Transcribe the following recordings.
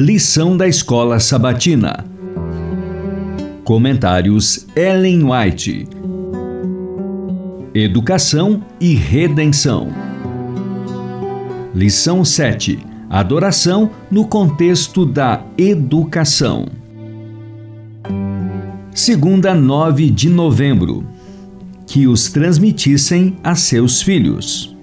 Lição da Escola Sabatina. Comentários Ellen White. Educação e Redenção. Lição 7. Adoração no contexto da educação. Segunda, 9 de novembro. Que os transmitissem a seus filhos.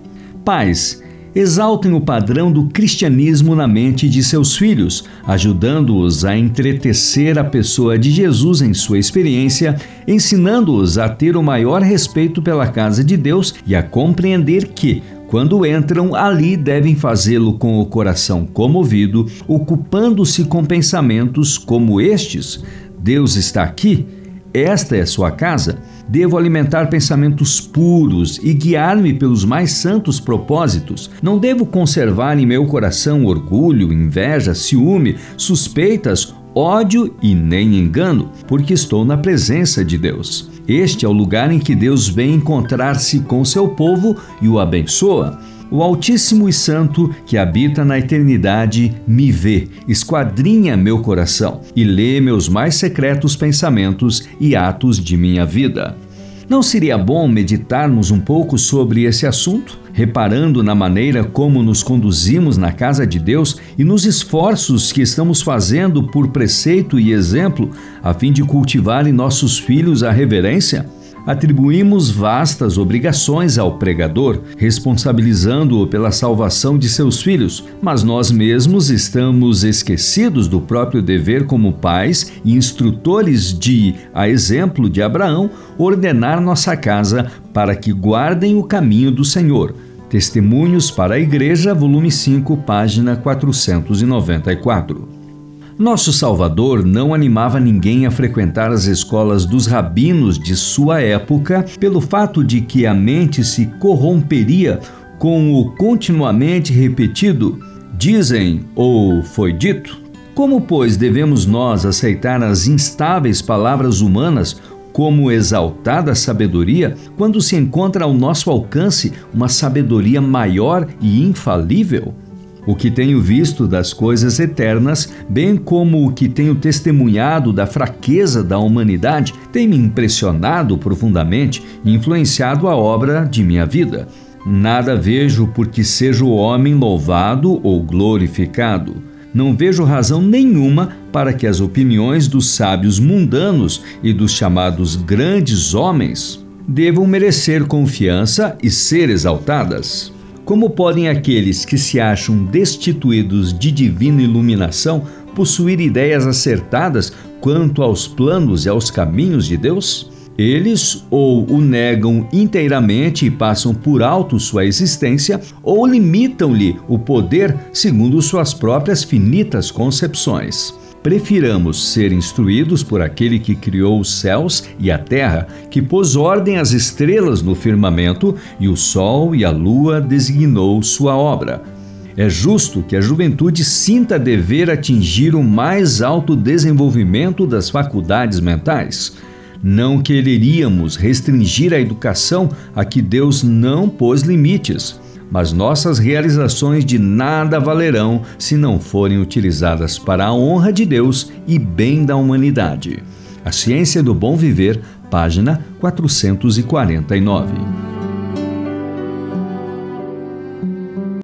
Pais, exaltem o padrão do cristianismo na mente de seus filhos, ajudando-os a entretecer a pessoa de Jesus em sua experiência, ensinando-os a ter o maior respeito pela casa de Deus e a compreender que, quando entram ali, devem fazê-lo com o coração comovido, ocupando-se com pensamentos como estes: Deus está aqui? Esta é sua casa? Devo alimentar pensamentos puros e guiar-me pelos mais santos propósitos. Não devo conservar em meu coração orgulho, inveja, ciúme, suspeitas, ódio e nem engano, porque estou na presença de Deus. Este é o lugar em que Deus vem encontrar-se com seu povo e o abençoa. O Altíssimo e Santo, que habita na eternidade, me vê, esquadrinha meu coração e lê meus mais secretos pensamentos e atos de minha vida. Não seria bom meditarmos um pouco sobre esse assunto, reparando na maneira como nos conduzimos na casa de Deus e nos esforços que estamos fazendo por preceito e exemplo, a fim de cultivar em nossos filhos a reverência? Atribuímos vastas obrigações ao pregador, responsabilizando-o pela salvação de seus filhos, mas nós mesmos estamos esquecidos do próprio dever como pais e instrutores de, a exemplo de Abraão, ordenar nossa casa para que guardem o caminho do Senhor. Testemunhos para a Igreja, volume 5, página 494. Nosso Salvador não animava ninguém a frequentar as escolas dos rabinos de sua época pelo fato de que a mente se corromperia com o continuamente repetido dizem ou foi dito. Como, pois, devemos nós aceitar as instáveis palavras humanas como exaltada sabedoria quando se encontra ao nosso alcance uma sabedoria maior e infalível? O que tenho visto das coisas eternas, bem como o que tenho testemunhado da fraqueza da humanidade, tem me impressionado profundamente e influenciado a obra de minha vida. Nada vejo por que seja o homem louvado ou glorificado. Não vejo razão nenhuma para que as opiniões dos sábios mundanos e dos chamados grandes homens devam merecer confiança e ser exaltadas. Como podem aqueles que se acham destituídos de divina iluminação possuir ideias acertadas quanto aos planos e aos caminhos de Deus? Eles ou o negam inteiramente e passam por alto sua existência, ou limitam-lhe o poder segundo suas próprias finitas concepções prefiramos ser instruídos por aquele que criou os céus e a terra, que pôs ordem às estrelas no firmamento e o sol e a lua designou sua obra. É justo que a juventude sinta dever atingir o mais alto desenvolvimento das faculdades mentais. Não quereríamos restringir a educação a que Deus não pôs limites mas nossas realizações de nada valerão se não forem utilizadas para a honra de Deus e bem da humanidade. A Ciência do Bom Viver, página 449.